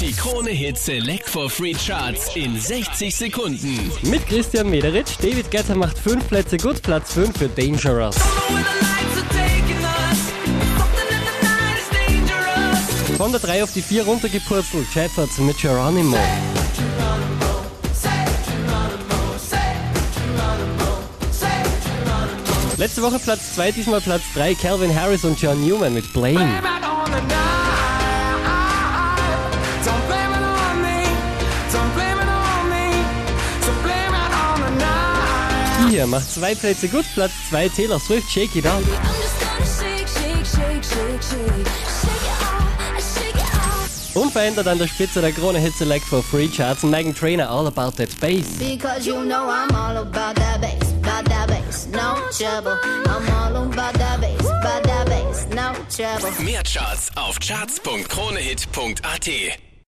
Die Krone Hit Select for Free Charts in 60 Sekunden. Mit Christian Mederitsch, David Guetta macht 5 Plätze gut, Platz 5 für Dangerous. Von der 3 auf die 4 runtergepurzelt, Shepherds mit Geronimo. Letzte Woche Platz 2, diesmal Platz 3, Calvin Harris und John Newman mit Blame. Die hier macht zwei Plätze gut, Platz 2 Taylor Swift, Shake It Out. Unverändert an der Spitze der Krone Hit Select for Free Charts Megan Trainer All About That Bass. Because you know I'm all about that bass, about that bass, no trouble. I'm all about that bass, about that bass, no trouble. Mehr Charts auf charts.kronehit.at.